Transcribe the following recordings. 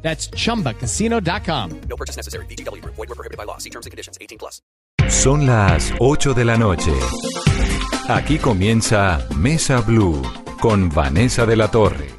That's chumbacasino.com. No purchase necessary. BGW. Void were prohibited by law. See terms and conditions. 18 plus. Son las 8 de la noche. Aquí comienza Mesa Blue con Vanessa de la Torre.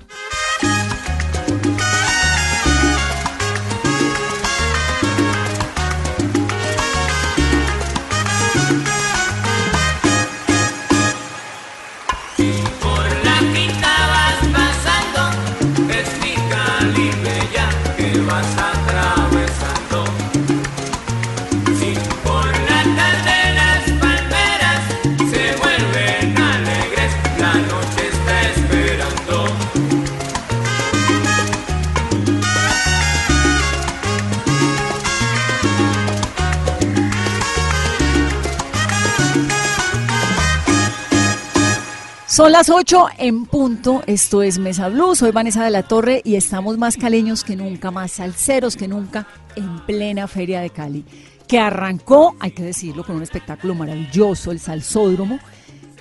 Son las 8 en punto, esto es Mesa Blue, soy Vanessa de la Torre y estamos más caleños que nunca, más salseros que nunca en plena Feria de Cali, que arrancó, hay que decirlo, con un espectáculo maravilloso, el Salsódromo,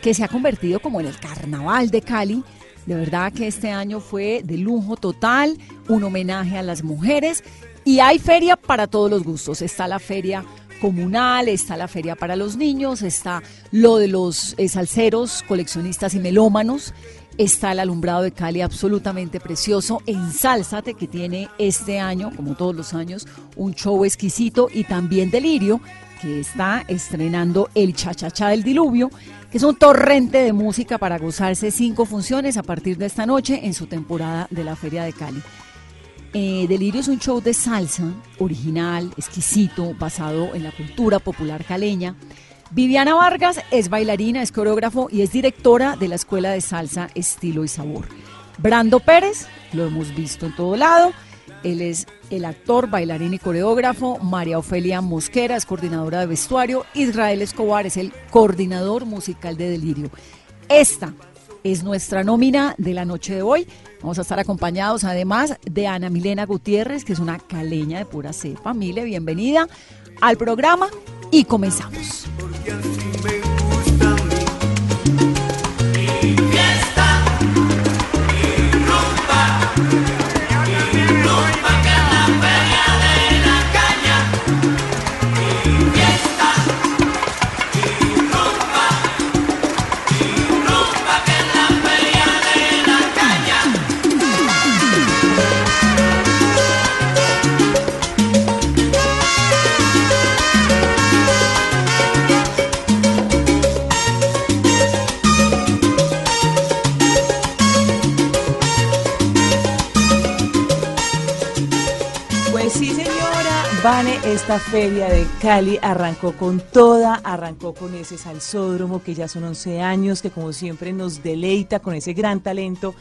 que se ha convertido como en el carnaval de Cali. De verdad que este año fue de lujo total, un homenaje a las mujeres y hay feria para todos los gustos. Está la feria comunal, está la feria para los niños, está lo de los eh, salseros, coleccionistas y melómanos, está el alumbrado de Cali absolutamente precioso, Ensálzate que tiene este año, como todos los años, un show exquisito y también Delirio que está estrenando el Chachachá del Diluvio, que es un torrente de música para gozarse cinco funciones a partir de esta noche en su temporada de la Feria de Cali. Eh, Delirio es un show de salsa original, exquisito, basado en la cultura popular caleña. Viviana Vargas es bailarina, es coreógrafo y es directora de la Escuela de Salsa Estilo y Sabor. Brando Pérez, lo hemos visto en todo lado. Él es el actor, bailarín y coreógrafo. María Ofelia Mosquera es coordinadora de vestuario. Israel Escobar es el coordinador musical de Delirio. Esta es nuestra nómina de la noche de hoy. Vamos a estar acompañados además de Ana Milena Gutiérrez, que es una caleña de pura cepa. Mile, bienvenida al programa y comenzamos. Esta feria de Cali arrancó con toda, arrancó con ese salsódromo que ya son 11 años, que como siempre nos deleita con ese gran talento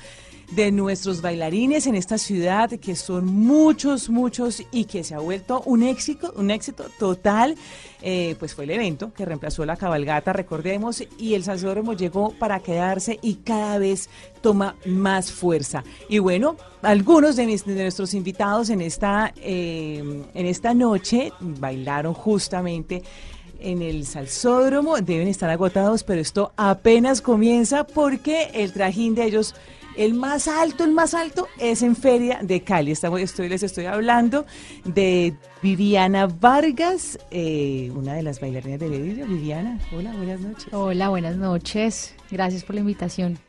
de nuestros bailarines en esta ciudad, que son muchos, muchos y que se ha vuelto un éxito, un éxito total. Eh, pues fue el evento que reemplazó la cabalgata, recordemos, y el salsódromo llegó para quedarse y cada vez toma más fuerza. Y bueno, algunos de, mis- de nuestros invitados en esta, eh, en esta noche bailaron justamente en el salsódromo, deben estar agotados, pero esto apenas comienza porque el trajín de ellos, el más alto, el más alto, es en Feria de Cali. Estamos, estoy, les estoy hablando de Viviana Vargas, eh, una de las bailarinas de Delirio. Viviana, hola, buenas noches. Hola, buenas noches. Gracias por la invitación.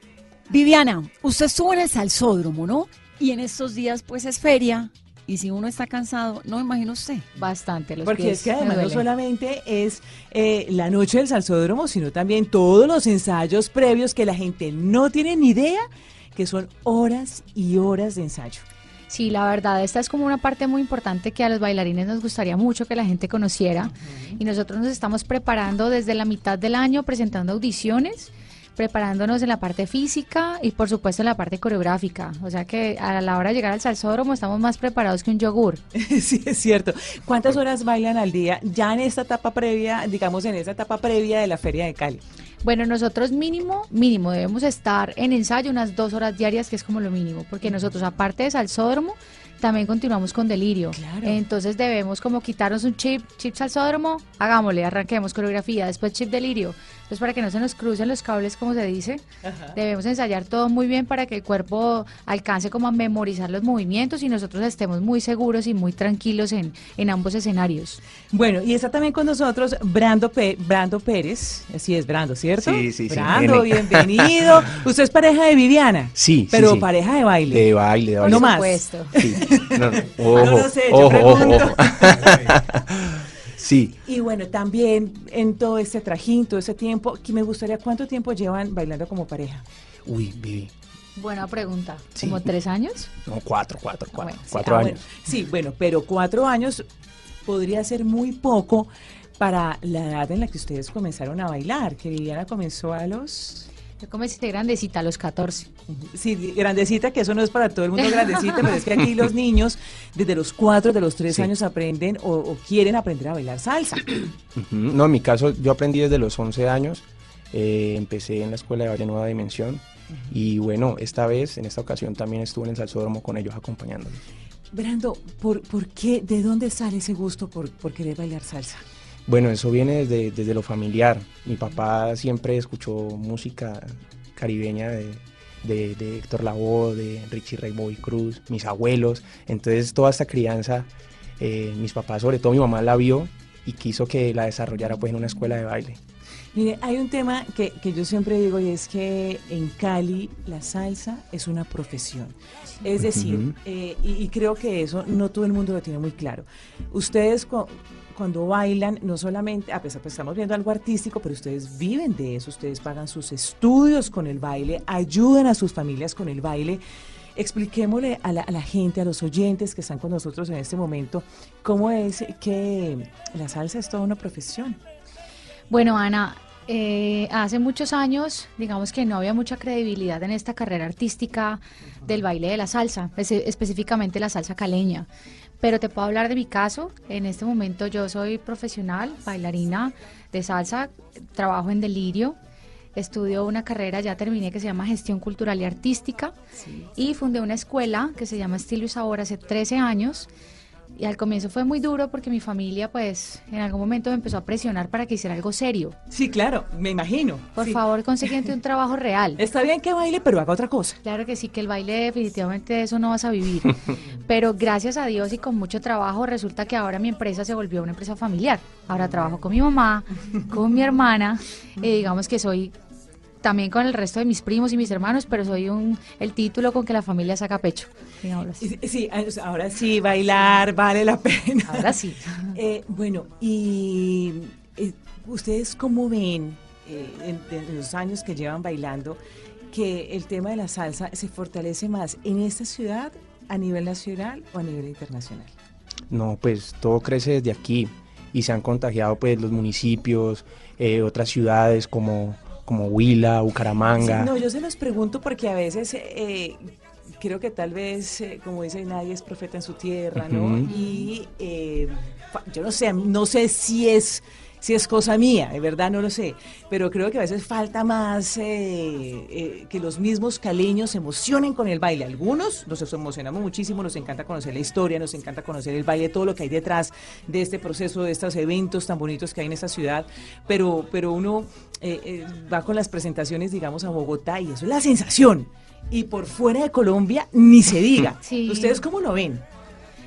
Viviana, usted estuvo en el Salsódromo, ¿no? Y en estos días, pues es feria. Y si uno está cansado, no me imagino usted. Bastante. Los Porque pies es que además no solamente es eh, la noche del salsódromo, sino también todos los ensayos previos que la gente no tiene ni idea, que son horas y horas de ensayo. Sí, la verdad, esta es como una parte muy importante que a los bailarines nos gustaría mucho que la gente conociera. Y nosotros nos estamos preparando desde la mitad del año presentando audiciones preparándonos en la parte física y por supuesto en la parte coreográfica. O sea que a la hora de llegar al salsódromo estamos más preparados que un yogur. Sí, es cierto. ¿Cuántas horas bailan al día ya en esta etapa previa, digamos en esta etapa previa de la Feria de Cali? Bueno, nosotros mínimo, mínimo, debemos estar en ensayo unas dos horas diarias, que es como lo mínimo, porque nosotros aparte de salsódromo, también continuamos con delirio. Claro. Entonces debemos como quitarnos un chip, chip salsódromo, hagámosle, arranquemos coreografía, después chip delirio. Entonces para que no se nos crucen los cables, como se dice, debemos ensayar todo muy bien para que el cuerpo alcance como a memorizar los movimientos y nosotros estemos muy seguros y muy tranquilos en, en ambos escenarios. Bueno, y está también con nosotros Brando, Pe- Brando Pérez. Así es, Brando, ¿cierto? Sí, sí, sí, Brando, bienvenido. Usted es pareja de Viviana. Sí, sí, Pero sí. pareja de baile. De baile, de baile. No Por más. supuesto. Sí. No, no. Ah, Ojo, no lo sé, yo ojo, ojo, pregunto. ojo. sí. Y bueno, también en todo este trajín, todo ese tiempo, que me gustaría, ¿cuánto tiempo llevan bailando como pareja? Uy, Vivi. Buena pregunta. Sí. ¿Como tres años? No, cuatro, cuatro, cuatro. bueno, sí, cuatro Ah, años. bueno, sí, bueno, pero cuatro años podría ser muy poco para la edad en la que ustedes comenzaron a bailar, que Viviana comenzó a los... Yo comencé grandecita a los 14. Sí, grandecita, que eso no es para todo el mundo grandecita, pero es que aquí los niños desde los cuatro, de los tres Sí. años aprenden o, o quieren aprender a bailar salsa. No, en mi caso, yo aprendí desde los 11 años. eh, empecé en la escuela de Valle Nueva Dimensión. Y bueno, esta vez, en esta ocasión, también estuve en el Salsódromo con ellos acompañándolos. Brando, ¿por, por qué, de dónde sale ese gusto por, por querer bailar salsa? Bueno, eso viene desde, desde lo familiar. Mi papá siempre escuchó música caribeña de, de, de Héctor Lavoe, de Richie Ray Bobby Cruz, mis abuelos. Entonces toda esta crianza, eh, mis papás, sobre todo mi mamá la vio y quiso que la desarrollara pues en una escuela de baile. Mire, hay un tema que, que yo siempre digo y es que en Cali la salsa es una profesión. Es decir, eh, y, y creo que eso no todo el mundo lo tiene muy claro. Ustedes cuando bailan, no solamente, a pesar que estamos viendo algo artístico, pero ustedes viven de eso, ustedes pagan sus estudios con el baile, ayudan a sus familias con el baile. Expliquémosle a la, gente, a los oyentes que están con nosotros en este momento, cómo es que la salsa es toda una profesión. Bueno, Ana, eh, hace muchos años, digamos que no había mucha credibilidad en esta carrera artística del baile de la salsa, espe- específicamente la salsa caleña. Pero te puedo hablar de mi caso. En este momento yo soy profesional, bailarina de salsa, trabajo en Delirio, estudio una carrera, ya terminé, que se llama Gestión Cultural y Artística, y fundé una escuela que se llama Estilo y Sabor hace 13 años. Y al comienzo fue muy duro porque mi familia, pues, en algún momento me empezó a presionar para que hiciera algo serio. Sí, claro, me imagino. Por Sí. favor, consiguiente un trabajo real. Está bien que baile, pero haga otra cosa. Claro que sí, que el baile definitivamente de eso no vas a vivir. Pero gracias a Dios y con mucho trabajo resulta que ahora mi empresa se volvió una empresa familiar. Ahora trabajo con mi mamá, con mi hermana, y digamos que soy también con el resto de mis primos y mis hermanos, pero soy un el título con que la familia saca pecho. así. Sí, ahora sí, bailar vale la pena. Ahora sí. Eh, bueno, y eh, ustedes cómo ven eh, en, en los años que llevan bailando que el tema de la salsa se fortalece más en esta ciudad a nivel nacional o a nivel internacional. No, pues todo crece desde aquí y se han contagiado pues los municipios, eh, otras ciudades como, como Huila, Bucaramanga. Sí, no, yo se los pregunto porque a veces eh, creo que tal vez, eh, como dice, nadie es profeta en su tierra, ¿no? Y eh, yo no sé, no sé si es si es cosa mía, de verdad no lo sé, pero creo que a veces falta más eh, eh, que los mismos caleños se emocionen con el baile. Algunos nos emocionamos muchísimo, nos encanta conocer la historia, nos encanta conocer el baile, todo lo que hay detrás de este proceso, de estos eventos tan bonitos que hay en esta ciudad, pero, pero uno eh, va con las presentaciones, digamos, a Bogotá y eso es la sensación. Y por fuera de Colombia ni se diga. Sí. ¿Ustedes cómo lo ven?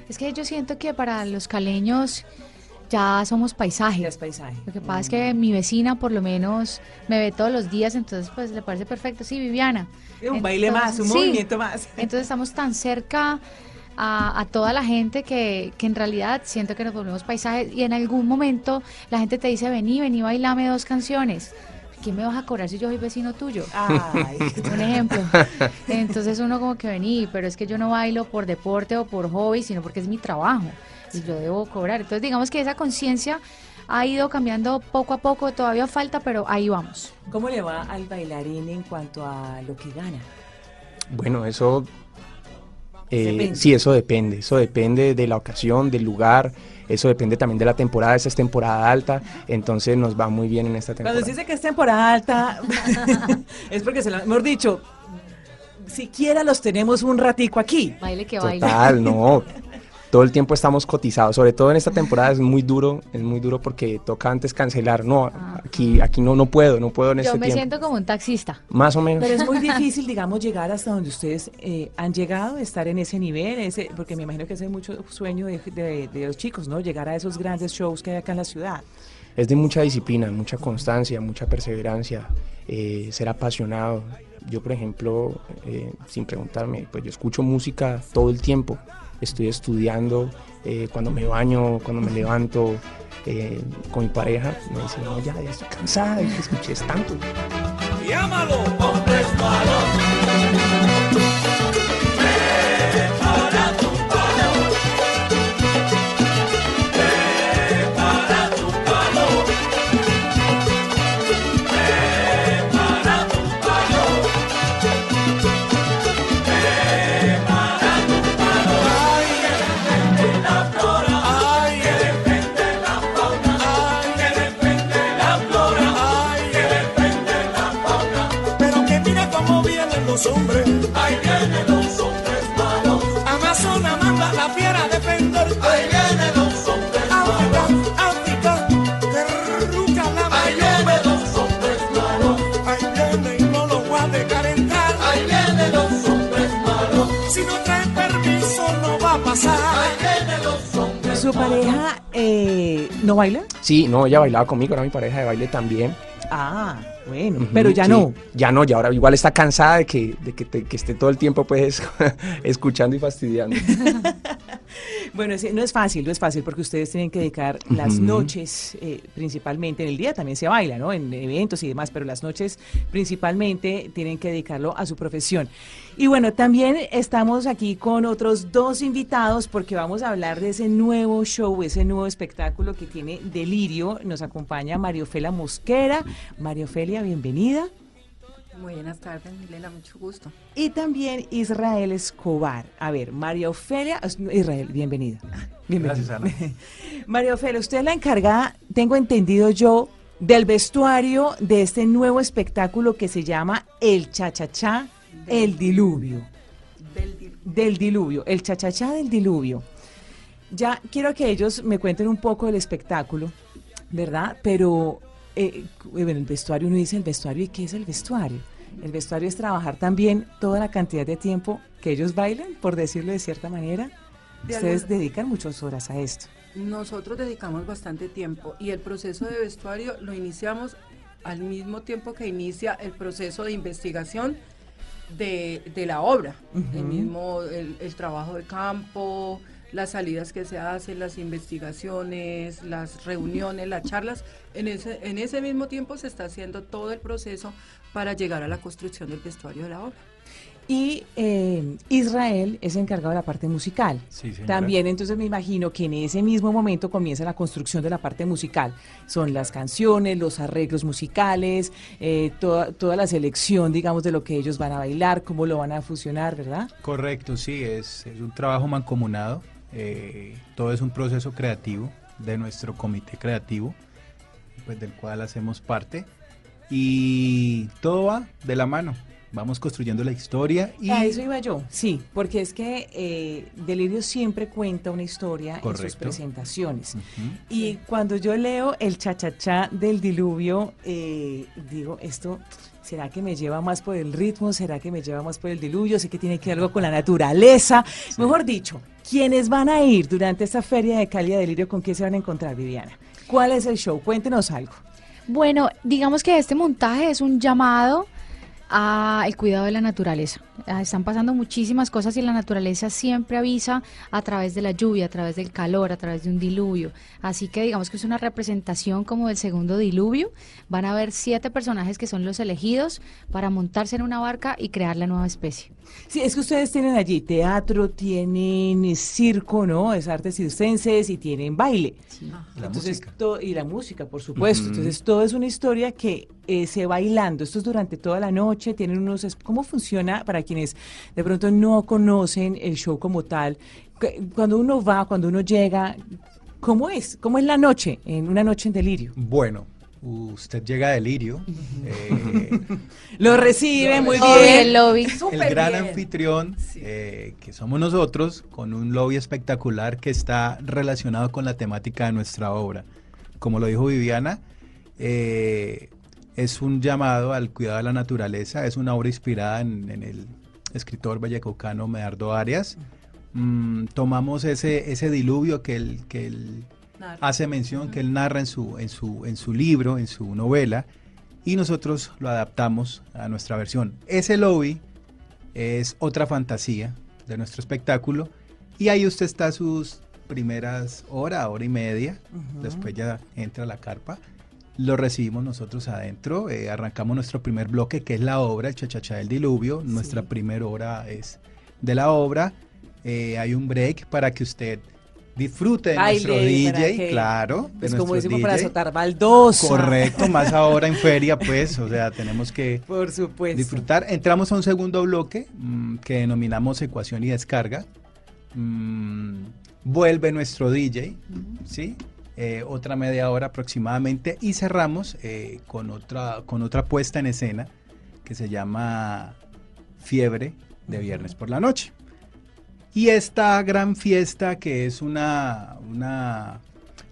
Es que yo siento que para los caleños ya somos paisajes. Ya es paisaje. Lo que pasa es que mi vecina por lo menos me ve todos los días, entonces pues le parece perfecto. Sí, Viviana. Un baile más, un sí. movimiento más. Entonces estamos tan cerca a, a toda la gente que, que en realidad siento que nos volvemos paisajes y en algún momento la gente te dice, vení, vení, bailame dos canciones. ¿Quién me vas a cobrar si yo soy vecino tuyo? Ay, Un ejemplo. Entonces uno como que vení, pero es que yo no bailo por deporte o por hobby, sino porque es mi trabajo y yo debo cobrar. Entonces digamos que esa conciencia ha ido cambiando poco a poco, todavía falta, pero ahí vamos. ¿Cómo le va al bailarín en cuanto a lo que gana? Bueno, eso... eh, sí, eso depende. Eso depende de la ocasión, del lugar. Eso depende también de la temporada. Esa es temporada alta. Entonces nos va muy bien en esta temporada. Cuando se dice que es temporada alta, es porque se lo mejor dicho, siquiera los tenemos un ratico aquí. Baile que baile. Total, no. Todo el tiempo estamos cotizados, sobre todo en esta temporada es muy duro, es muy duro porque toca antes cancelar. No, aquí, aquí no, no puedo, no puedo en Ah. Yo este me tiempo. siento como un taxista. Más o menos. Pero es muy difícil, digamos, llegar hasta donde ustedes eh, han llegado, estar en ese nivel, ese, porque me imagino que ese es mucho sueño de, de- de los chicos, ¿no? Llegar a esos grandes shows que hay acá en la ciudad. Es de mucha disciplina, mucha constancia, mucha perseverancia, eh, ser apasionado. Yo, por ejemplo, eh, sin preguntarme, pues yo escucho música todo el tiempo. Estoy estudiando, eh, cuando me baño, cuando me levanto, eh, con mi pareja, me dice, no, ya, ya estoy cansada de que escuches tanto. Llámalo, hombres malos. Los hombres. Ahí vienen los hombres malos. Amazona manda la fiera a defenderte. Ahí vienen los hombres África, África, derruca la Ahí vienen los hombres malos. Ahí vienen y no los voy a dejar entrar. Ahí vienen los hombres malos. Si no traen permiso no va a pasar. Ahí vienen los hombres ¿Su pareja eh, no baila? Sí, no, ella bailaba conmigo, era mi pareja de baile también. Ah, bueno, pero ya sí. no. Ya no, ya ahora igual está cansada de que, de que, te- que esté todo el tiempo pues escuchando y fastidiando. Bueno, sí, no es fácil, no es fácil porque ustedes tienen que dedicar las noches, eh, principalmente en el día también se baila, ¿no? En eventos y demás, pero las noches principalmente tienen que dedicarlo a su profesión. Y bueno, también estamos aquí con otros dos invitados porque vamos a hablar de ese nuevo show, ese nuevo espectáculo que tiene Delirio. Nos acompaña Mario Fela Mosquera. Mario Felia, bienvenida. Muy buenas tardes, Milena, mucho gusto. Y también Israel Escobar. A ver, María Ofelia, Israel, bienvenida. Bienvenida. Gracias, Ana. María Ofelia, usted es la encargada, tengo entendido yo, del vestuario de este nuevo espectáculo que se llama El Chachachá, El Diluvio. Del Dil- Del Diluvio, El Chachachá del Diluvio. Ya quiero que ellos me cuenten un poco del espectáculo, ¿verdad? Pero, eh, el vestuario, uno dice el vestuario, ¿y qué es el vestuario? El vestuario es trabajar también toda la cantidad de tiempo que ellos bailan, por decirlo de cierta manera. De Ustedes alguna- dedican muchas horas a esto. Nosotros dedicamos bastante tiempo y el proceso de vestuario lo iniciamos al mismo tiempo que inicia el proceso de investigación de, de la obra. El mismo, el, el trabajo de campo, las salidas que se hacen, las investigaciones, las reuniones, las charlas. En ese, en ese mismo tiempo se está haciendo todo el proceso para llegar a la construcción del vestuario de la obra. Y eh, Israel es encargado de la parte musical. Sí. También entonces me imagino que en ese mismo momento comienza la construcción de la parte musical. Son las canciones, los arreglos musicales, eh, toda, toda la selección, digamos, de lo que ellos van a bailar, cómo lo van a fusionar, ¿verdad? Correcto, sí, es, es un trabajo mancomunado. Eh, todo es un proceso creativo de nuestro comité creativo, pues del cual hacemos parte. Y todo va de la mano. Vamos construyendo la historia y A eso iba yo, sí, porque es que eh, Delirio siempre cuenta una historia en sus presentaciones. Y cuando yo leo el chachachá del diluvio, eh, digo, esto, ¿será que me lleva más por el ritmo? ¿Será que me lleva más por el diluvio? Sé que tiene que ver algo con la naturaleza. Mejor dicho, ¿quiénes van a ir durante esta feria de Cali de Delirio? ¿Con qué se van a encontrar, Viviana? ¿Cuál es el show? Cuéntenos algo. Bueno, digamos que este montaje es un llamado al cuidado de la naturaleza. Ah, Están pasando muchísimas cosas y la naturaleza siempre avisa a través de la lluvia, a través del calor, a través de un diluvio. Así que digamos que es una representación como del segundo diluvio. Van a haber siete personajes que son los elegidos para montarse en una barca y crear la nueva especie. Sí, es que ustedes tienen allí teatro, tienen circo, ¿no? Es artes circenses y tienen baile. La Entonces, música. y la música, por supuesto. Entonces, todo es una historia que eh, se va bailando. Esto es durante toda la noche. Tienen unos. ¿Cómo funciona para quienes de pronto no conocen el show como tal? Cu- Cuando uno va, cuando uno llega, ¿cómo es? ¿Cómo es la noche? En una noche en delirio. Bueno, usted llega a Delirio. eh, Lo recibe muy bien. el lobby. el gran bien. anfitrión, eh, que somos nosotros, con un lobby espectacular que está relacionado con la temática de nuestra obra. Como lo dijo Viviana, eh, es un llamado al cuidado de la naturaleza, es una obra inspirada en, en el escritor vallecaucano Medardo Arias. Mm, tomamos ese, ese diluvio que él, que él hace mención, que él narra en su, en, su, en su libro, en su novela, y nosotros lo adaptamos a nuestra versión. Ese lobby es otra fantasía de nuestro espectáculo, y ahí usted está sus primeras hora, hora y media, después ya entra a la carpa. Lo recibimos nosotros adentro, eh, arrancamos nuestro primer bloque que es la obra, el Chachachá del Diluvio, nuestra primera hora es de la obra, Eh, hay un break para que usted disfrute de Baile, nuestro DJ, que- claro, de Pues como decimos, para azotar baldosa. Correcto, más ahora en feria, pues, o sea, tenemos que Por supuesto. disfrutar. Entramos a un segundo bloque mm, que denominamos ecuación y descarga. Mm, vuelve nuestro DJ, ¿sí? Eh, otra media hora aproximadamente y cerramos eh, con, otra, con otra puesta en escena que se llama Fiebre de Viernes por la Noche. Y esta gran fiesta que es una, una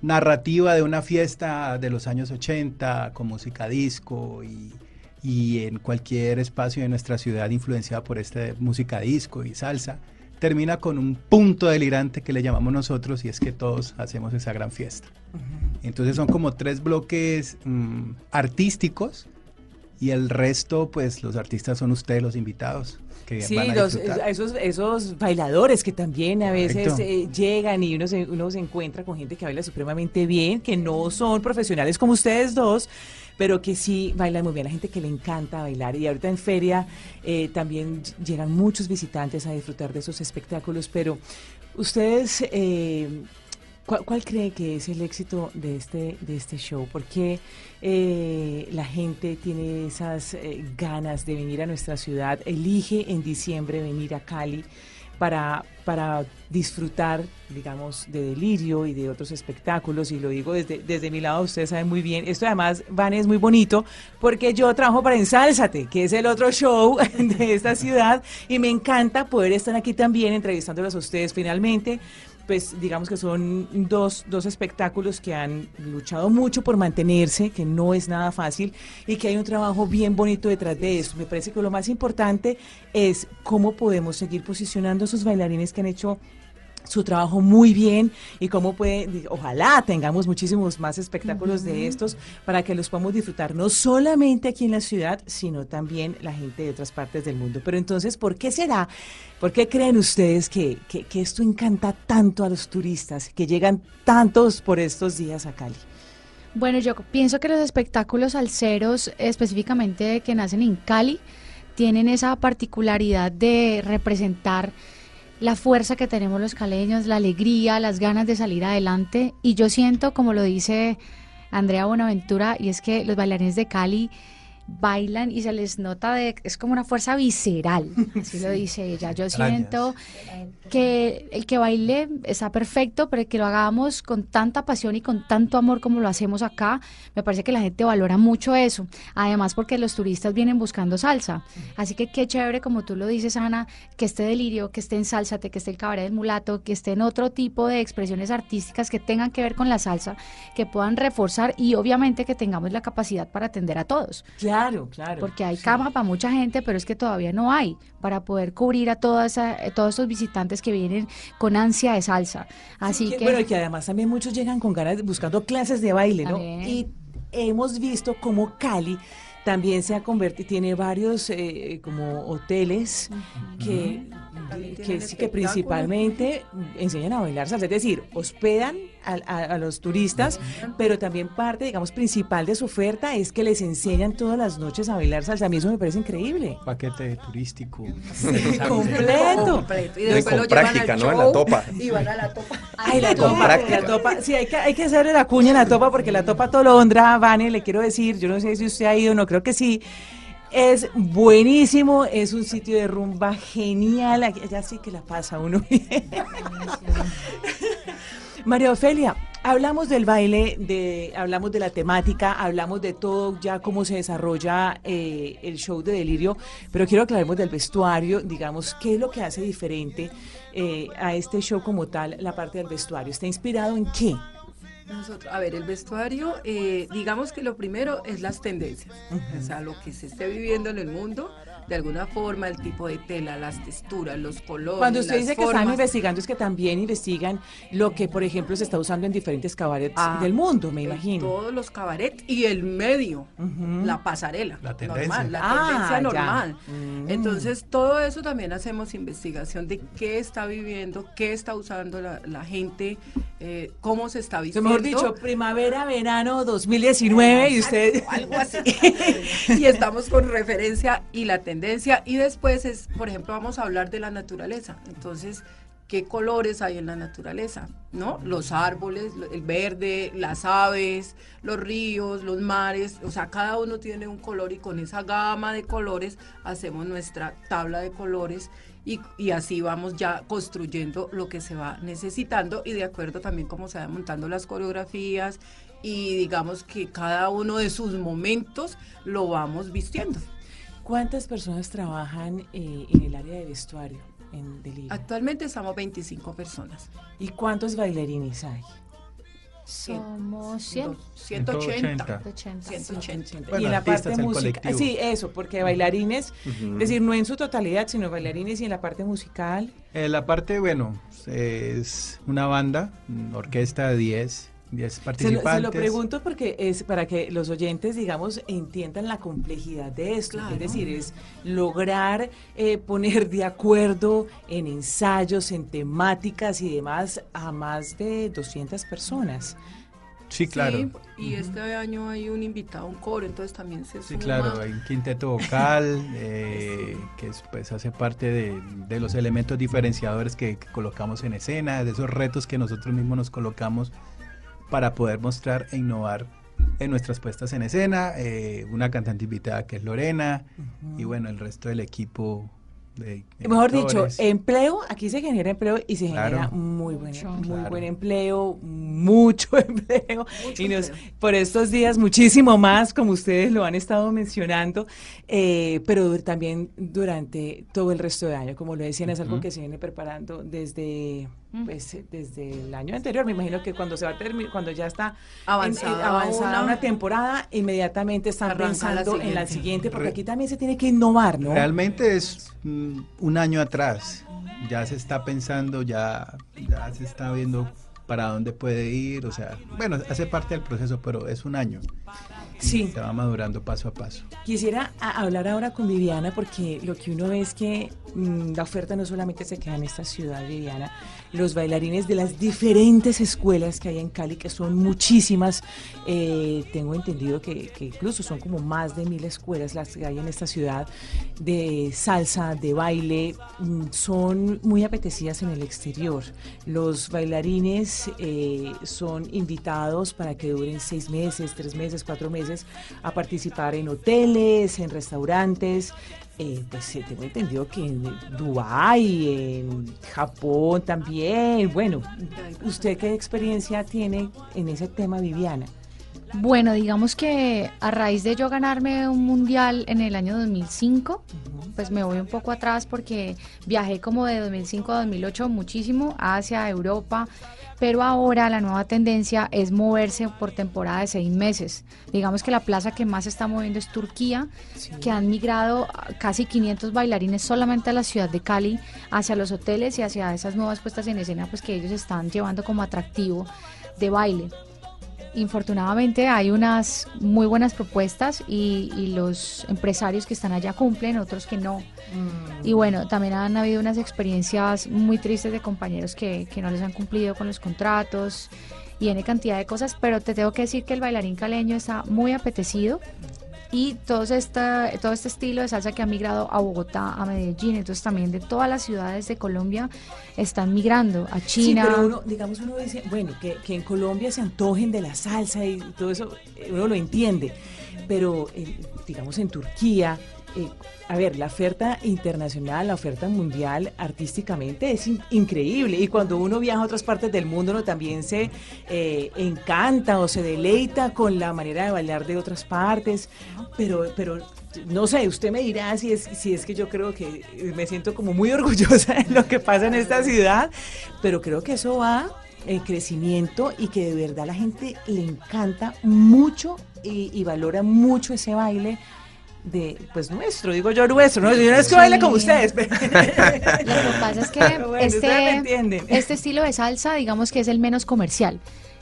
narrativa de una fiesta de los años 80 con música disco y, y en cualquier espacio de nuestra ciudad influenciada por esta música disco y salsa, termina con un punto delirante que le llamamos nosotros y es que todos hacemos esa gran fiesta. Entonces son como tres bloques mm, artísticos y el resto, pues los artistas son ustedes los invitados que Sí, van a los- disfrutar. esos, esos bailadores que también a veces eh, llegan y uno se, uno se encuentra con gente que baila supremamente bien, que no son profesionales como ustedes dos, pero que sí bailan muy bien. La gente que le encanta bailar. Y ahorita en feria eh, también llegan muchos visitantes a disfrutar de esos espectáculos, pero ustedes... eh, ¿Cuál, cuál cree que es el éxito de este, de este show? ¿Por qué eh, la gente tiene esas eh, ganas de venir a nuestra ciudad? Elige en diciembre venir a Cali para, para disfrutar, digamos, de Delirio y de otros espectáculos. Y lo digo desde, desde mi lado, ustedes saben muy bien. Esto además, Van, es muy bonito porque yo trabajo para Ensálzate, que es el otro show de esta ciudad. Y me encanta poder estar aquí también entrevistándolos a ustedes finalmente pues digamos que son dos, dos espectáculos que han luchado mucho por mantenerse, que no es nada fácil y que hay un trabajo bien bonito detrás de eso. Me parece que lo más importante es cómo podemos seguir posicionando a esos bailarines que han hecho su trabajo muy bien y cómo puede, ojalá tengamos muchísimos más espectáculos de estos para que los podamos disfrutar no solamente aquí en la ciudad, sino también la gente de otras partes del mundo. Pero entonces, ¿por qué será? ¿Por qué creen ustedes que, que, que esto encanta tanto a los turistas, que llegan tantos por estos días a Cali? Bueno, yo pienso que los espectáculos salseros, específicamente que nacen en Cali, tienen esa particularidad de representar la fuerza que tenemos los caleños, la alegría, las ganas de salir adelante. Y yo siento, como lo dice Andrea Bonaventura, y es que los bailarines de Cali bailan y se les nota de es como una fuerza visceral, así lo dice ella. Yo siento que el que baile está perfecto, pero que lo hagamos con tanta pasión y con tanto amor como lo hacemos acá, me parece que la gente valora mucho eso. Además, porque los turistas vienen buscando salsa. Así que qué chévere, como tú lo dices, Ana, que esté delirio, que esté en sálzate, que esté el cabaret del mulato, que esté en otro tipo de expresiones artísticas que tengan que ver con la salsa, que puedan reforzar y obviamente que tengamos la capacidad para atender a todos. Claro, claro. Porque hay cama para mucha gente, pero es que todavía no hay para poder cubrir a toda esa, eh, todos estos visitantes que vienen con ansia de salsa. Así que, que, Bueno, y que además también muchos llegan con ganas, de- buscando clases de baile, ¿no? También. Y hemos visto cómo Cali también se ha convertido, tiene varios eh, como hoteles que, tienen sí, que principalmente enseñan a bailar salsa, es decir, hospedan a, a- a los turistas, pero también parte, digamos, principal de su oferta es que les enseñan todas las noches a bailar salsa. A mí eso me parece increíble. Paquete turístico. completo. Completo. Y después con lo llevan práctica, al ¿no? En la topa. Y van a la topa. Ay, la Con topa, práctica. la topa. Sí, hay que, hay que hacerle la cuña en la topa porque la topa Tolondra, Vane, le quiero decir, yo no sé si usted ha ido, no creo que sí. Es buenísimo, es un sitio de rumba genial, allá sí que la pasa uno bien. María Ofelia, hablamos del baile, de, hablamos de la temática, hablamos de todo ya cómo se desarrolla eh, el show de Delirio, pero quiero que hablemos del vestuario, digamos, qué es lo que hace diferente eh, a este show como tal, la parte del vestuario. ¿Está inspirado en qué? Nosotros, a ver, el vestuario, eh, digamos que lo primero es las tendencias, o sea, lo que se esté viviendo en el mundo, de alguna forma, el tipo de tela, las texturas, los colores. Cuando usted las dice que están investigando, es que también investigan lo que, por ejemplo, se está usando en diferentes cabarets Ah, del mundo, me imagino. Todos los cabarets y el medio, la pasarela. La tendencia. Normal, la Ah, tendencia ya. normal. Mm. Entonces, todo eso también hacemos investigación de qué está viviendo, qué está usando la, la gente, eh, cómo se está vistiendo. mejor dicho, primavera, verano 2019 y usted... algo así. y estamos con referencia y la tendencia. Y después es, por ejemplo, vamos a hablar de la naturaleza. Entonces, ¿qué colores hay en la naturaleza? ¿No? Los árboles, el verde, las aves, los ríos, los mares. O sea, cada uno tiene un color y con esa gama de colores hacemos nuestra tabla de colores. Y, y así vamos ya construyendo lo que se va necesitando y de acuerdo también cómo se van montando las coreografías y digamos que cada uno de sus momentos lo vamos vistiendo. ¿Cuántas personas trabajan eh, en el área de vestuario en Delirio? Actualmente estamos 25 personas. ¿Y cuántos bailarines hay? Somos 100. 180. 180. 180. Bueno, y en la artistas, parte musical. Sí, eso, porque bailarines, Ujú. es decir, no en su totalidad, sino bailarines y en la parte musical. Eh, la parte, bueno, es una banda, una orquesta de 10, 10 Se lo, participantes. se lo pregunto porque es para que los oyentes, digamos, entiendan la complejidad de esto. Claro. Es decir, es lograr eh, poner de acuerdo en ensayos, en temáticas y demás a más de 200 personas. Sí, claro. Sí, y este año hay un invitado, un coro, entonces también se Sí, suma. claro, hay un quinteto vocal eh, que es, pues hace parte de, de los elementos diferenciadores que, que colocamos en escena, de esos retos que nosotros mismos nos colocamos para poder mostrar e innovar en nuestras puestas en escena, eh, una cantante invitada que es Lorena y bueno, el resto del equipo de, de Mejor dicho, empleo, aquí se genera empleo y se Claro. genera muy buen, Mucho. muy Claro. buen empleo, mucho empleo. Mucho y nos- empleo. por estos días muchísimo más, como ustedes lo han estado mencionando, eh, pero también durante todo el resto del año, como lo decían, es algo que se viene preparando desde, pues, desde el año anterior. Me imagino que cuando se va a terminar, cuando ya está en- eh, avanzada una. una temporada, inmediatamente están Arranca la pensando en la siguiente. porque Re- aquí también se tiene que innovar, ¿no? Realmente es mm, un año atrás. Ya se está pensando, ya, ya se está viendo para dónde puede ir. O sea, bueno, hace parte del proceso, pero es un año. Sí. Se va madurando paso a paso. Quisiera a- hablar ahora con Viviana porque lo que uno ve es que mm, la oferta no solamente se queda en esta ciudad, Viviana. Los bailarines de las diferentes escuelas que hay en Cali, que son muchísimas, eh, tengo entendido que, incluso son como más de mil escuelas las que hay en esta ciudad de salsa, de baile, mm, son muy apetecidas en el exterior. Los bailarines eh, son invitados para que duren seis meses, tres meses, cuatro meses a participar en hoteles, en restaurantes. Eh, pues eh, tengo entendido que en Dubái, en Japón también. Bueno, ¿usted qué experiencia tiene en ese tema, Viviana? Bueno, digamos que a raíz de yo ganarme un mundial en el año 2005, pues me voy un poco atrás porque viajé como de 2005 a 2008 muchísimo hacia Europa, pero ahora la nueva tendencia es moverse por temporada de seis meses. Digamos que la plaza que más se está moviendo es Turquía, que han migrado casi 500 bailarines solamente a la ciudad de Cali, hacia los hoteles y hacia esas nuevas puestas en escena pues que ellos están llevando como atractivo de baile. Infortunadamente hay unas muy buenas propuestas y, y los empresarios que están allá cumplen, otros que no. Y bueno, también han habido unas experiencias muy tristes de compañeros que, que no les han cumplido con los contratos y N cantidad de cosas, pero te tengo que decir que el bailarín caleño está muy apetecido y todo, esta, todo este estilo de salsa que ha migrado a Bogotá, a Medellín, entonces también de todas las ciudades de Colombia están migrando a China. Sí, pero uno, digamos, uno dice, bueno, que, que en Colombia se antojen de la salsa y todo eso, eh, uno lo entiende. Pero, eh, digamos, en Turquía, eh, a ver, la oferta internacional, la oferta mundial artísticamente es in- increíble. Y cuando uno viaja a otras partes del mundo, uno también se eh, encanta o se deleita con la manera de bailar de otras partes. Pero, pero no sé, usted me dirá si es, si es que yo creo que eh, me siento como muy orgullosa de lo que pasa en esta ciudad, pero creo que eso va en crecimiento y que de verdad la gente le encanta mucho y, y valora mucho ese baile de pues nuestro, digo yo nuestro, no, yo no es que baile como ustedes, Lo que pasa es que bueno, este, este estilo de salsa, digamos que es el menos comercial.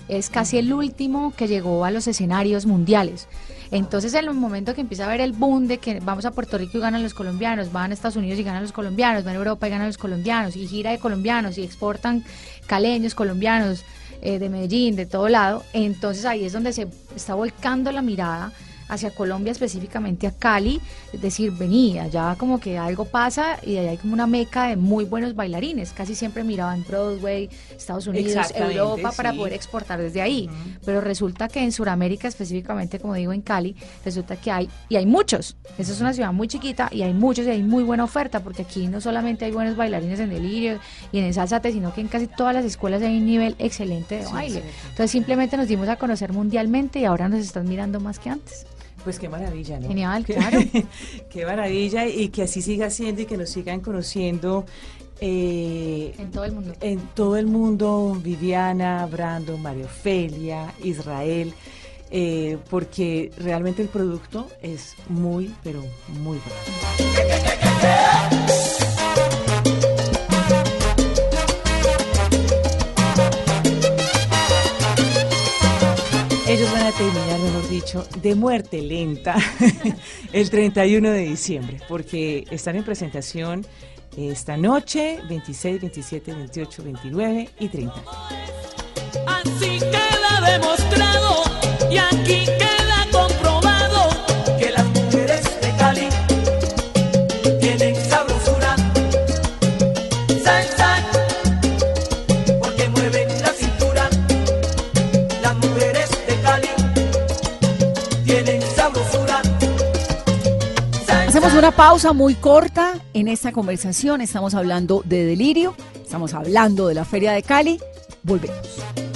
Es casi el último que llegó a los escenarios mundiales. Entonces, en el momento que empieza a haber el boom de que vamos a Puerto Rico y ganan los colombianos, van a Estados Unidos y ganan los colombianos, van a Europa y ganan los colombianos, y gira de colombianos y exportan caleños, colombianos eh, de Medellín, de todo lado, entonces ahí es donde se está volcando la mirada hacia Colombia, específicamente a Cali, es decir, venía, ya como que algo pasa y ahí hay como una meca de muy buenos bailarines, casi siempre miraban Broadway, Estados Unidos, Europa para poder exportar desde ahí, pero resulta que en Sudamérica, específicamente como digo en Cali, resulta que hay, y hay muchos, esa es una ciudad muy chiquita y hay muchos y hay muy buena oferta, porque aquí no solamente hay buenos bailarines en delirio y en salsate, sino que en casi todas las escuelas hay un nivel excelente de Sí, baile. sí. Entonces simplemente nos dimos a conocer mundialmente y ahora nos están mirando más que antes. Pues qué maravilla, ¿no? Genial, Qué- claro. qué maravilla y que así siga siendo y que nos sigan conociendo. eh, En todo el mundo. En todo el mundo, Viviana, Brando, María Ofelia, Israel, eh, porque realmente el producto es muy, pero muy bueno. Terminar, mejor dicho, de muerte lenta el 31 de diciembre, porque están en presentación esta noche, 26, 27, 28, 29 y 30. Así queda demostrado y aquí Hacemos una pausa muy corta en esta conversación. Estamos hablando de delirio, estamos hablando de la Feria de Cali. Volvemos.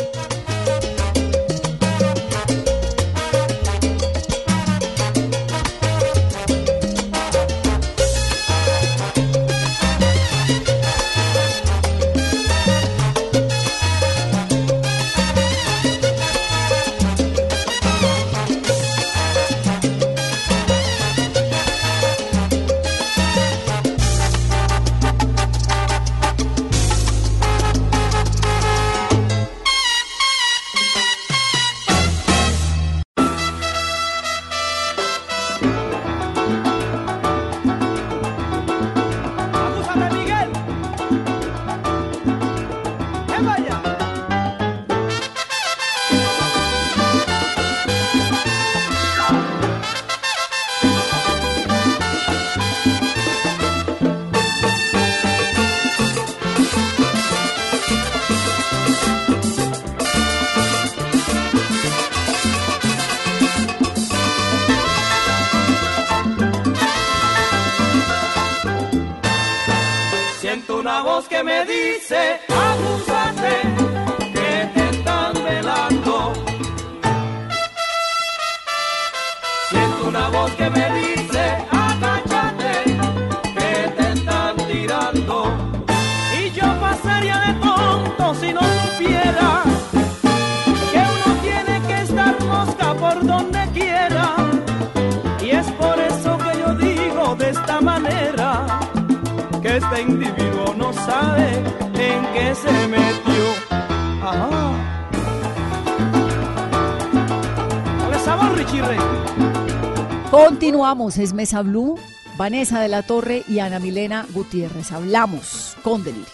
Es Mesa Blue, Vanessa de la Torre y Ana Milena Gutiérrez. Hablamos con delirio.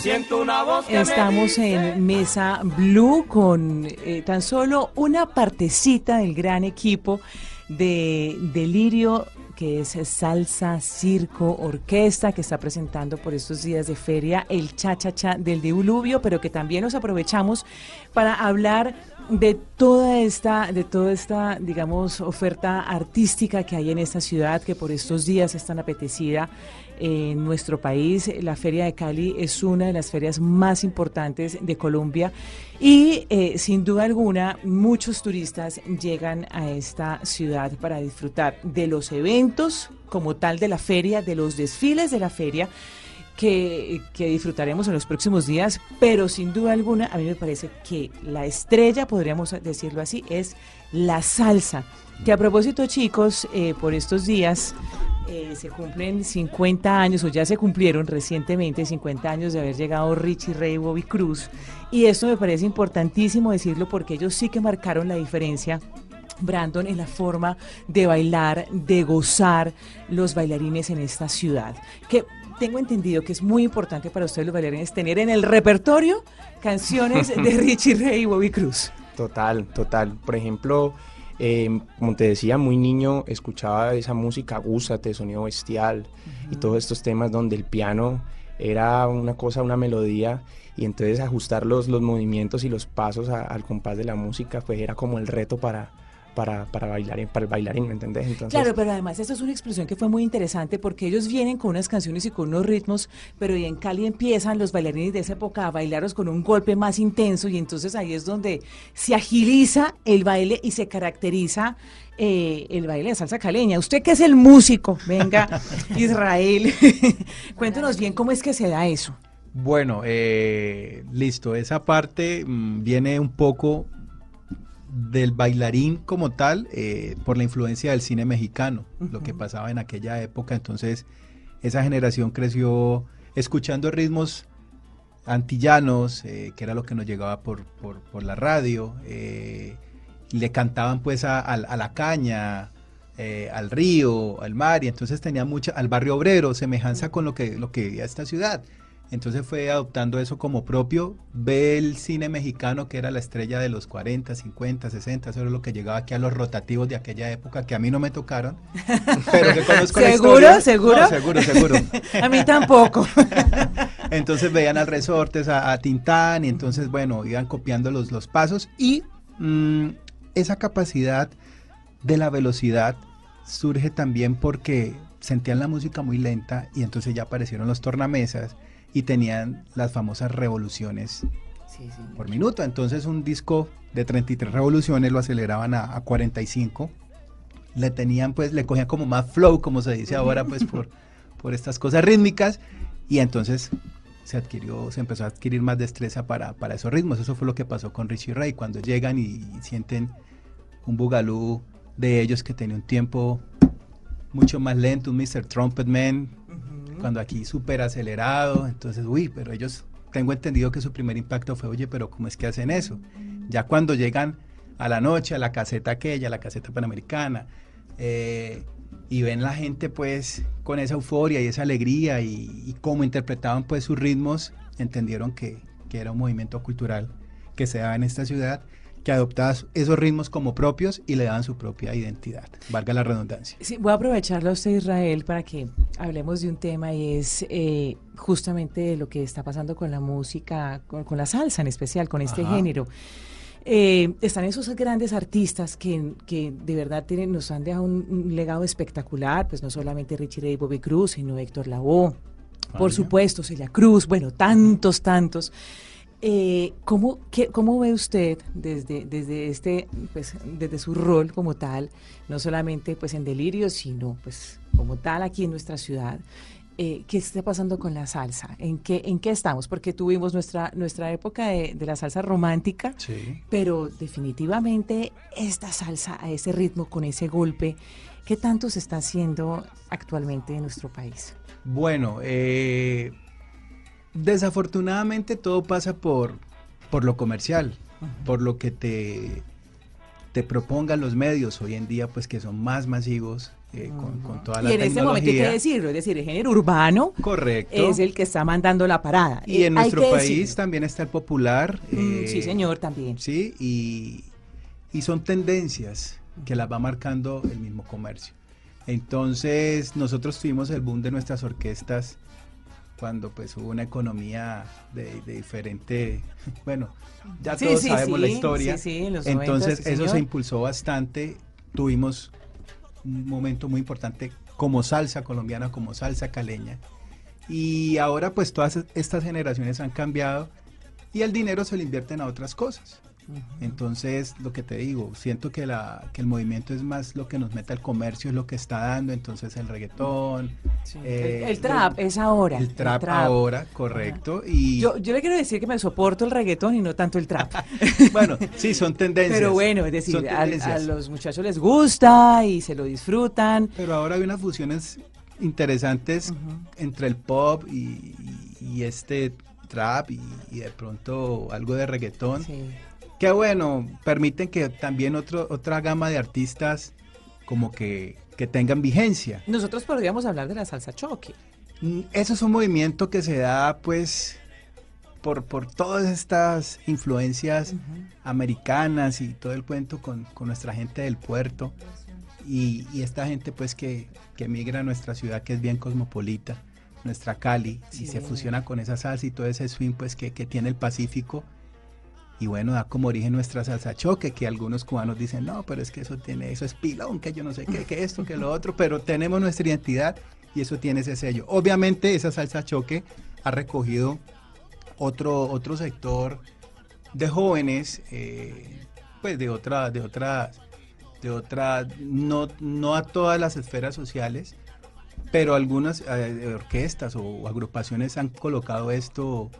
Siento una voz que me Estamos en Mesa Blue con eh, tan solo una partecita del gran equipo de Delirio, que es salsa, circo, orquesta, que está presentando por estos días de feria el cha-cha-cha del diluvio, pero que también nos aprovechamos para hablar de toda esta, de toda esta, digamos, oferta artística que hay en esta ciudad, que por estos días es tan apetecida en nuestro país. La Feria de Cali es una de las ferias más importantes de Colombia y eh, sin duda alguna muchos turistas llegan a esta ciudad para disfrutar de los eventos como tal de la feria, de los desfiles de la feria. Que, que disfrutaremos en los próximos días, pero sin duda alguna a mí me parece que la estrella, podríamos decirlo así, es la salsa. Que a propósito, chicos, eh, por estos días eh, se cumplen 50 años, o ya se cumplieron recientemente 50 años de haber llegado Richie Ray y Bobby Cruz. Y esto me parece importantísimo decirlo porque ellos sí que marcaron la diferencia. Brandon, en la forma de bailar, de gozar los bailarines en esta ciudad. Que tengo entendido que es muy importante para ustedes los bailarines tener en el repertorio canciones de Richie Ray y Bobby Cruz. Total, total. Por ejemplo, eh, como te decía, muy niño escuchaba esa música Gúsate, Sonido Bestial y todos estos temas donde el piano era una cosa, una melodía y entonces ajustar los, los movimientos y los pasos a- al compás de la música pues era como el reto para, para, para, bailar, para el bailarín, ¿me entendés? Entonces, Claro, pero además esta es una expresión que fue muy interesante porque ellos vienen con unas canciones y con unos ritmos, pero y en Cali empiezan los bailarines de esa época a bailarlos con un golpe más intenso y entonces ahí es donde se agiliza el baile y se caracteriza eh, el baile de salsa caleña. Usted que es el músico, venga, Israel, cuéntanos bien cómo es que se da eso. Bueno, eh, listo. Esa parte mm, viene un poco del bailarín como tal eh, por la influencia del cine mexicano, lo que pasaba en aquella época. Entonces, esa generación creció escuchando ritmos antillanos, eh, que era lo que nos llegaba por, por- por la radio. eh, le cantaban pues a, la caña, eh, al río, al mar, y entonces tenía mucha, al barrio obrero, semejanza con lo que, lo que vivía esta ciudad. Entonces fue adoptando eso como propio, ve el cine mexicano que era la estrella de los 40, 50, 60, eso era lo que llegaba aquí a los rotativos de aquella época que a mí no me tocaron, pero que conozco la ¿Seguro? historia. ¿Seguro? No, seguro, seguro. A mí tampoco. Entonces veían al Resortes, a, a Tintán, y entonces, bueno, iban copiando los, los pasos. Y mm, esa capacidad de la velocidad surge también porque sentían la música muy lenta y entonces ya aparecieron los tornamesas y tenían las famosas revoluciones por minuto. Entonces un disco de 33 revoluciones lo aceleraban a, a 45. Le tenían pues, le cogían como más flow, como se dice ahora, pues por, por estas cosas rítmicas. Y entonces se adquirió, se empezó a adquirir más destreza para, para esos ritmos. Eso fue lo que pasó con Richie Ray. Cuando llegan y, y sienten un bugalú de ellos que tenía un tiempo mucho más lento, un Mr. Trumpet Man, cuando aquí súper acelerado. Entonces, uy, pero ellos, tengo entendido que su primer impacto fue, oye, pero ¿cómo es que hacen eso? Ya cuando llegan a la noche, a la caseta aquella, a la caseta panamericana, eh, y ven la gente pues con esa euforia y esa alegría y, y cómo interpretaban pues sus ritmos, entendieron que, que era un movimiento cultural que se daba en esta ciudad, que adoptaba esos ritmos como propios y le daban su propia identidad, valga la redundancia. Sí, voy a aprovecharlo a usted, Israel, para que hablemos de un tema y es eh, justamente lo que está pasando con la música, con, con la salsa en especial, con este Ajá. género. Eh, están esos grandes artistas que, que de verdad tienen, nos han dejado un, un legado espectacular, pues no solamente Richie Ray y Bobby Cruz, sino Héctor Lavoe, por supuesto, Celia Cruz, bueno, tantos, tantos. Eh, ¿cómo, qué- ¿Cómo ve usted desde, desde este, pues, desde su rol como tal, no solamente pues en delirio, sino pues como tal aquí en nuestra ciudad? eh, ¿Qué está pasando con la salsa? ¿En qué, ¿En qué estamos? Porque tuvimos nuestra, nuestra época de, de la salsa romántica, Sí. pero definitivamente esta salsa a ese ritmo, con ese golpe, ¿Qué tanto se está haciendo actualmente en nuestro país? Bueno, eh, desafortunadamente todo pasa por, por lo comercial, por lo que te, te propongan los medios hoy en día, pues que son más masivos eh, con, con toda la y en este momento hay que decirlo, es decir, el género urbano Correcto. es el que está mandando la parada. Y Eh, en hay nuestro país decirlo. también está el popular. Mm, eh, sí, señor, también. Sí, y, y son tendencias que las va marcando el mismo comercio. Entonces, nosotros tuvimos el boom de nuestras orquestas cuando pues hubo una economía de, de diferente, bueno, ya Sí, todos sí, sabemos la sí, historia. sí, sí, en los Entonces, 90, sí, eso se impulsó bastante. Tuvimos un momento muy importante como salsa colombiana, como salsa caleña. Y ahora pues todas estas generaciones han cambiado y el dinero se le invierten a otras cosas. Entonces, lo que te digo, siento que, la, que el movimiento es más lo que nos mete al comercio, es lo que está dando, entonces el reggaetón. eh, el, el trap es ahora. El trap, ahora, correcto. Y Yo, yo le quiero decir que me soporto el reggaetón y no tanto el trap. bueno, sí, son tendencias. Pero bueno, es decir, a, a los muchachos les gusta y se lo disfrutan. Pero ahora hay unas fusiones interesantes entre el pop y, y este trap y, y de pronto algo de reggaetón. Que bueno, permiten que también otro, otra gama de artistas como que, que tengan vigencia. Nosotros podríamos hablar de la salsa choque. Mm, Eso es un movimiento que se da pues por, por todas estas influencias americanas y todo el cuento con, con nuestra gente del puerto y, y esta gente pues que, que migra a nuestra ciudad que es bien cosmopolita, nuestra Cali, y se fusiona con esa salsa y todo ese swing pues que, que tiene el Pacífico y bueno, da como origen nuestra salsa choque, que algunos cubanos dicen, no, pero es que eso tiene, eso es pilón, que yo no sé qué, que esto, que lo otro, pero tenemos nuestra identidad y eso tiene ese sello. Obviamente esa salsa choque ha recogido otro, otro sector de jóvenes, eh, pues de otra, de otra, de otra, no, no a todas las esferas sociales, pero algunas eh, orquestas o agrupaciones han colocado esto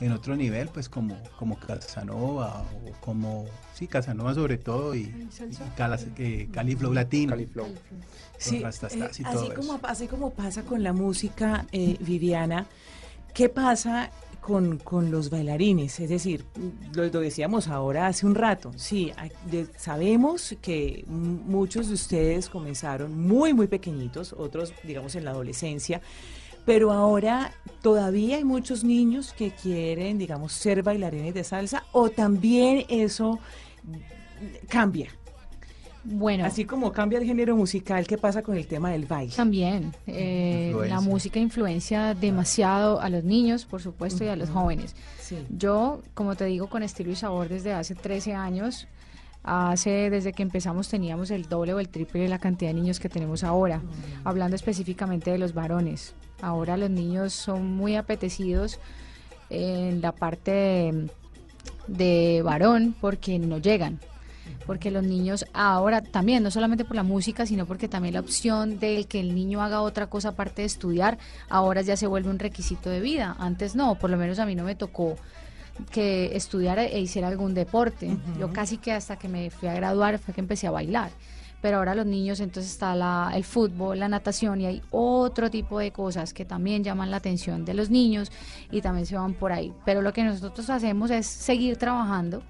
en otro nivel, pues como, como Casanova o como, sí, Casanova sobre todo y, y Calas- eh, Cali Flow Latino. con Sí, eh, así, como, eso. así como pasa con la música, eh, Viviana, ¿qué pasa con, con los bailarines? Es decir, lo, lo decíamos ahora hace un rato, sí, hay- de- sabemos que muchos de ustedes comenzaron muy, muy pequeñitos, otros, digamos, en la adolescencia, pero ahora todavía hay muchos niños que quieren, digamos, ser bailarines de salsa o también eso cambia. Bueno. Así como cambia el género musical, ¿qué pasa con el tema del baile? También, eh, la música influencia demasiado a los niños, por supuesto, y a los jóvenes. Sí. Yo, como te digo, con estilo y sabor desde hace 13 años, hace desde que empezamos teníamos el doble o el triple de la cantidad de niños que tenemos ahora, hablando específicamente de los varones. Ahora los niños son muy apetecidos en la parte de, de varón porque no llegan. Porque los niños ahora también, no solamente por la música, sino porque también la opción de que el niño haga otra cosa aparte de estudiar, ahora ya se vuelve un requisito de vida. Antes no, por lo menos a mí no me tocó que estudiara e hiciera algún deporte. Yo casi que hasta que me fui a graduar fue que empecé a bailar. Pero ahora los niños, entonces está la, el fútbol, la natación y hay otro tipo de cosas que también llaman la atención de los niños y también se van por ahí. Pero lo que nosotros hacemos es seguir trabajando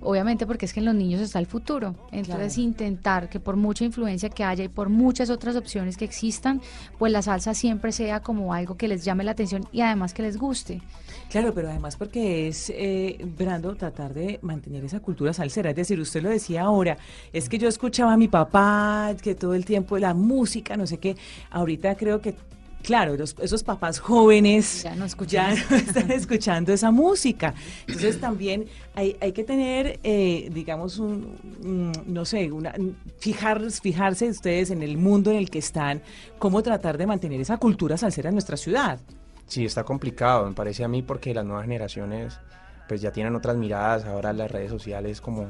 obviamente porque es que en los niños está el futuro. Entonces Claro. intentar que por mucha influencia que haya y por muchas otras opciones que existan, pues la salsa siempre sea como algo que les llame la atención y además que les guste. Claro, pero además porque es, eh, Brando, tratar de mantener esa cultura salsera. Es decir, usted lo decía ahora, es que yo escuchaba a mi papá, que todo el tiempo la música, no sé qué. Ahorita creo que, claro, los- esos papás jóvenes Ya no ya escuchan. no están escuchando esa música. Entonces también hay, hay que tener, eh, digamos, un, un, no sé, una, fijar, fijarse ustedes en el mundo en el que están, cómo tratar de mantener esa cultura salsera en nuestra ciudad. Sí, está complicado, me parece a mí, porque las nuevas generaciones pues ya tienen otras miradas, ahora las redes sociales como,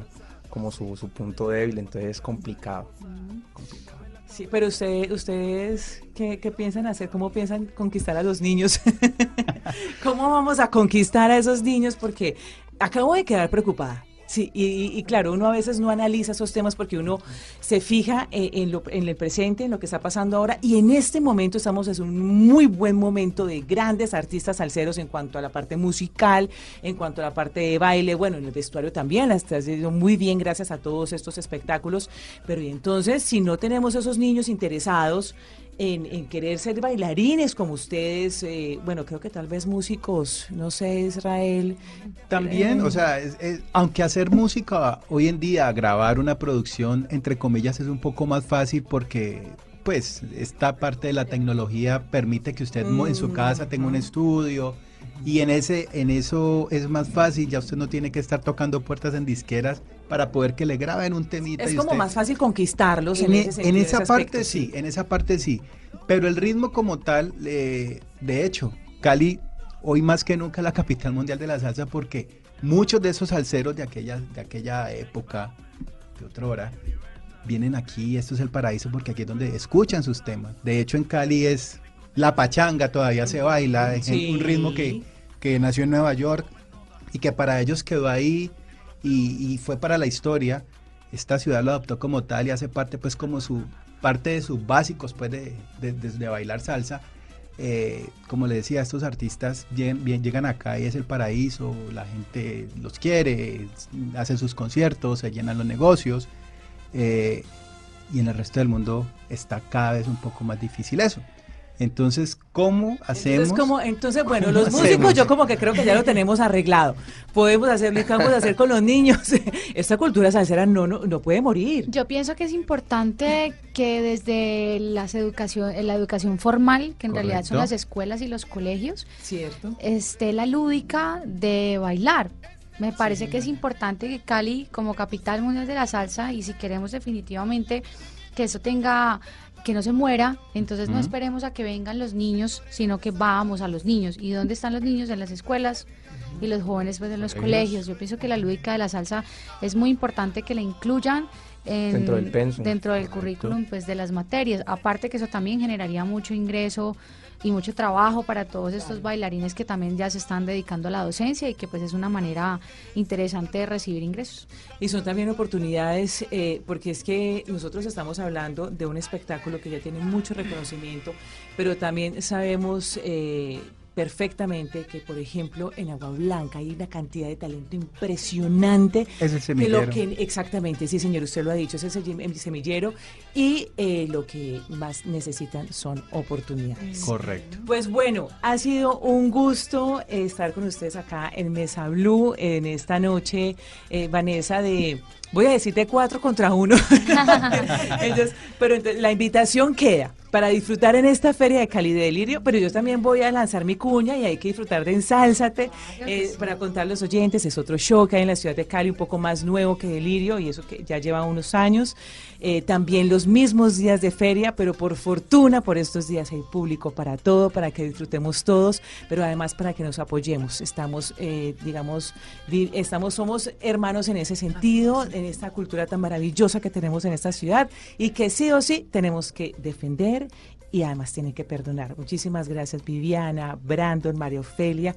como su, su punto débil, entonces es complicado. complicado. Sí, pero usted, ustedes, ¿qué, qué piensan hacer? ¿Cómo piensan conquistar a los niños? ¿Cómo vamos a conquistar a esos niños? Porque acabo de quedar preocupada. Sí, y, claro, uno a veces no analiza esos temas porque uno se fija eh, en, lo, en el presente, en lo que está pasando ahora, y en este momento estamos en un muy buen momento de grandes artistas salseros en cuanto a la parte musical, en cuanto a la parte de baile, bueno, en el vestuario también, la está haciendo muy bien gracias a todos estos espectáculos, pero entonces si no tenemos esos niños interesados, en, en querer ser bailarines como ustedes, eh, bueno, creo que tal vez músicos, no sé, Israel. También, eh, o sea, es- es- aunque hacer música hoy en día, grabar una producción, entre comillas, es un poco más fácil porque, pues, esta parte de la tecnología permite que usted mo- en su casa tenga un estudio y en ese, en eso es más fácil. Ya usted no tiene que estar tocando puertas en disqueras para poder que le graben un temita. Es y como usted- más fácil conquistarlos en, en, e- ese en sentido, esa ese parte sí, en esa parte sí. Pero el ritmo como tal, eh, de hecho, Cali hoy más que nunca es la capital mundial de la salsa porque muchos de esos salseros de aquella, de aquella época, de otra hora, vienen aquí, esto es el paraíso porque aquí es donde escuchan sus temas. De hecho en Cali es la pachanga, todavía se baila, es Sí. un ritmo que, que nació en Nueva York y que para ellos quedó ahí y, fue para la historia. Esta ciudad lo adoptó como tal y hace parte pues como su parte de sus básicos pues de, bailar salsa. Eh, como le decía, estos artistas llegan, bien, llegan acá y es el paraíso, la gente los quiere, hacen sus conciertos, se llenan los negocios eh, y en el resto del mundo está cada vez un poco más difícil eso. Entonces, ¿cómo hacemos? Entonces, como, entonces, bueno, ¿Cómo los músicos yo como que creo que ya lo tenemos arreglado. Podemos hacerlo y qué vamos a hacer con los niños. Esta cultura salsera no, no, no puede morir. Yo pienso que es importante que desde las educación, la educación formal, que en realidad son las escuelas y los colegios, Cierto. esté la lúdica de bailar. Me parece que es importante que Cali, como capital mundial de la salsa, y si queremos definitivamente que eso tenga, que no se muera, entonces no esperemos a que vengan los niños, sino que vamos a los niños. ¿Y dónde están los niños? En las escuelas y los jóvenes pues en los Colegios. Yo pienso que la lúdica de la salsa es muy importante que la incluyan en- Dentro del pensum. dentro del currículum pues de las materias. Aparte que eso también generaría mucho ingreso y mucho trabajo para todos estos bailarines que también ya se están dedicando a la docencia y que pues es una manera interesante de recibir ingresos. Y son también oportunidades, eh, porque es que nosotros estamos hablando de un espectáculo que ya tiene mucho reconocimiento, pero también sabemos eh, perfectamente que, por ejemplo, en Agua Blanca hay una cantidad de talento impresionante. Es el que semillero. lo que, exactamente, sí, señor, usted lo ha dicho, es el semillero y eh, lo que más necesitan son oportunidades. Correcto. Pues bueno, ha sido un gusto eh, estar con ustedes acá en Mesa Blue en esta noche, eh, Vanessa, de, voy a decir de cuatro contra uno. Entonces, pero entonces, la invitación queda para disfrutar en esta feria de Cali de Delirio, pero yo también voy a lanzar mi cuña y hay que disfrutar de Ensálzate eh, para contar a los oyentes, es otro show que hay en la ciudad de Cali, un poco más nuevo que Delirio y eso que ya lleva unos años. Eh, también los mismos días de feria, pero por fortuna por estos días hay público para todo, para que disfrutemos todos, pero además para que nos apoyemos. Estamos, eh, digamos, estamos, somos hermanos en ese sentido, en esta cultura tan maravillosa que tenemos en esta ciudad y que sí o sí tenemos que defender y además tienen que perdonar. Muchísimas gracias Viviana, Brandon, María Ofelia.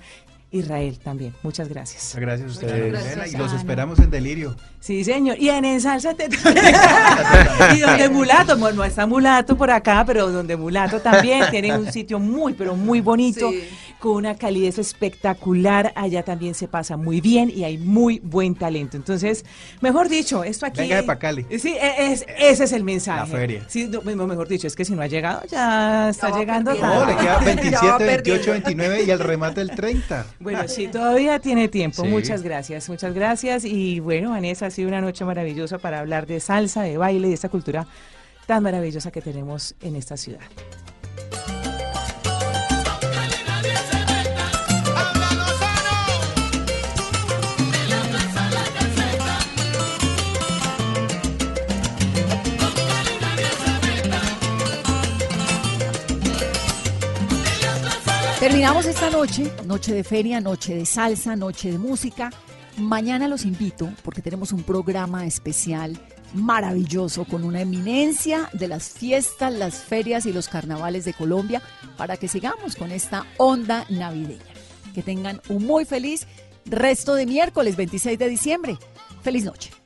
Israel también, muchas gracias. Muchas gracias a ustedes. Muchas gracias, Elena, y los esperamos en Delirio. Sí, señor. Y en Ensálzate también. y donde Mulato, bueno, no está Mulato por acá, pero donde Mulato también tiene un sitio muy, pero muy bonito, con una calidez espectacular. Allá también se pasa muy bien y hay muy buen talento. Entonces, mejor dicho, esto aquí. Venga de pa' Cali. Sí, e- es, ese es el mensaje. La feria. Sí, no, mejor dicho, es que si no ha llegado, ya está llegando No, le queda Ya va 27, perdiendo. 28, 29 y el remate el 30. Bueno, sí, todavía tiene tiempo. Sí. Muchas gracias, muchas gracias. Y bueno, Vanessa, ha sido una noche maravillosa para hablar de salsa, de baile, de esta cultura tan maravillosa que tenemos en esta ciudad. Terminamos esta noche, noche de feria, noche de salsa, noche de música. Mañana los invito porque tenemos un programa especial maravilloso con una eminencia de las fiestas, las ferias y los carnavales de Colombia para que sigamos con esta onda navideña. Que tengan un muy feliz resto de miércoles 26 de diciembre. Feliz noche.